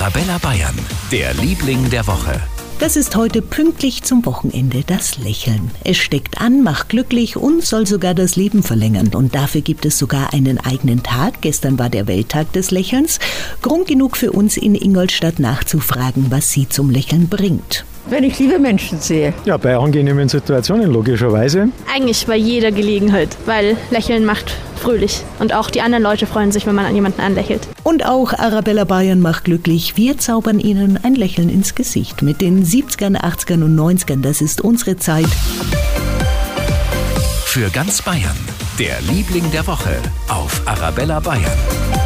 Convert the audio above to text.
Arabella Bayern, der Liebling der Woche. Das ist heute pünktlich zum Wochenende das Lächeln. Es steckt an, macht glücklich und soll sogar das Leben verlängern. Und dafür gibt es sogar einen eigenen Tag. Gestern war der Welttag des Lächelns. Grund genug für uns in Ingolstadt nachzufragen, was sie zum Lächeln bringt. Wenn ich liebe Menschen sehe. Ja, bei angenehmen Situationen logischerweise. Eigentlich bei jeder Gelegenheit, weil Lächeln macht fröhlich. Und auch die anderen Leute freuen sich, wenn man an jemanden anlächelt. Und auch Arabella Bayern macht glücklich. Wir zaubern Ihnen ein Lächeln ins Gesicht. Mit den 70ern, 80ern und 90ern, das ist unsere Zeit. Für ganz Bayern, der Liebling der Woche auf Arabella Bayern.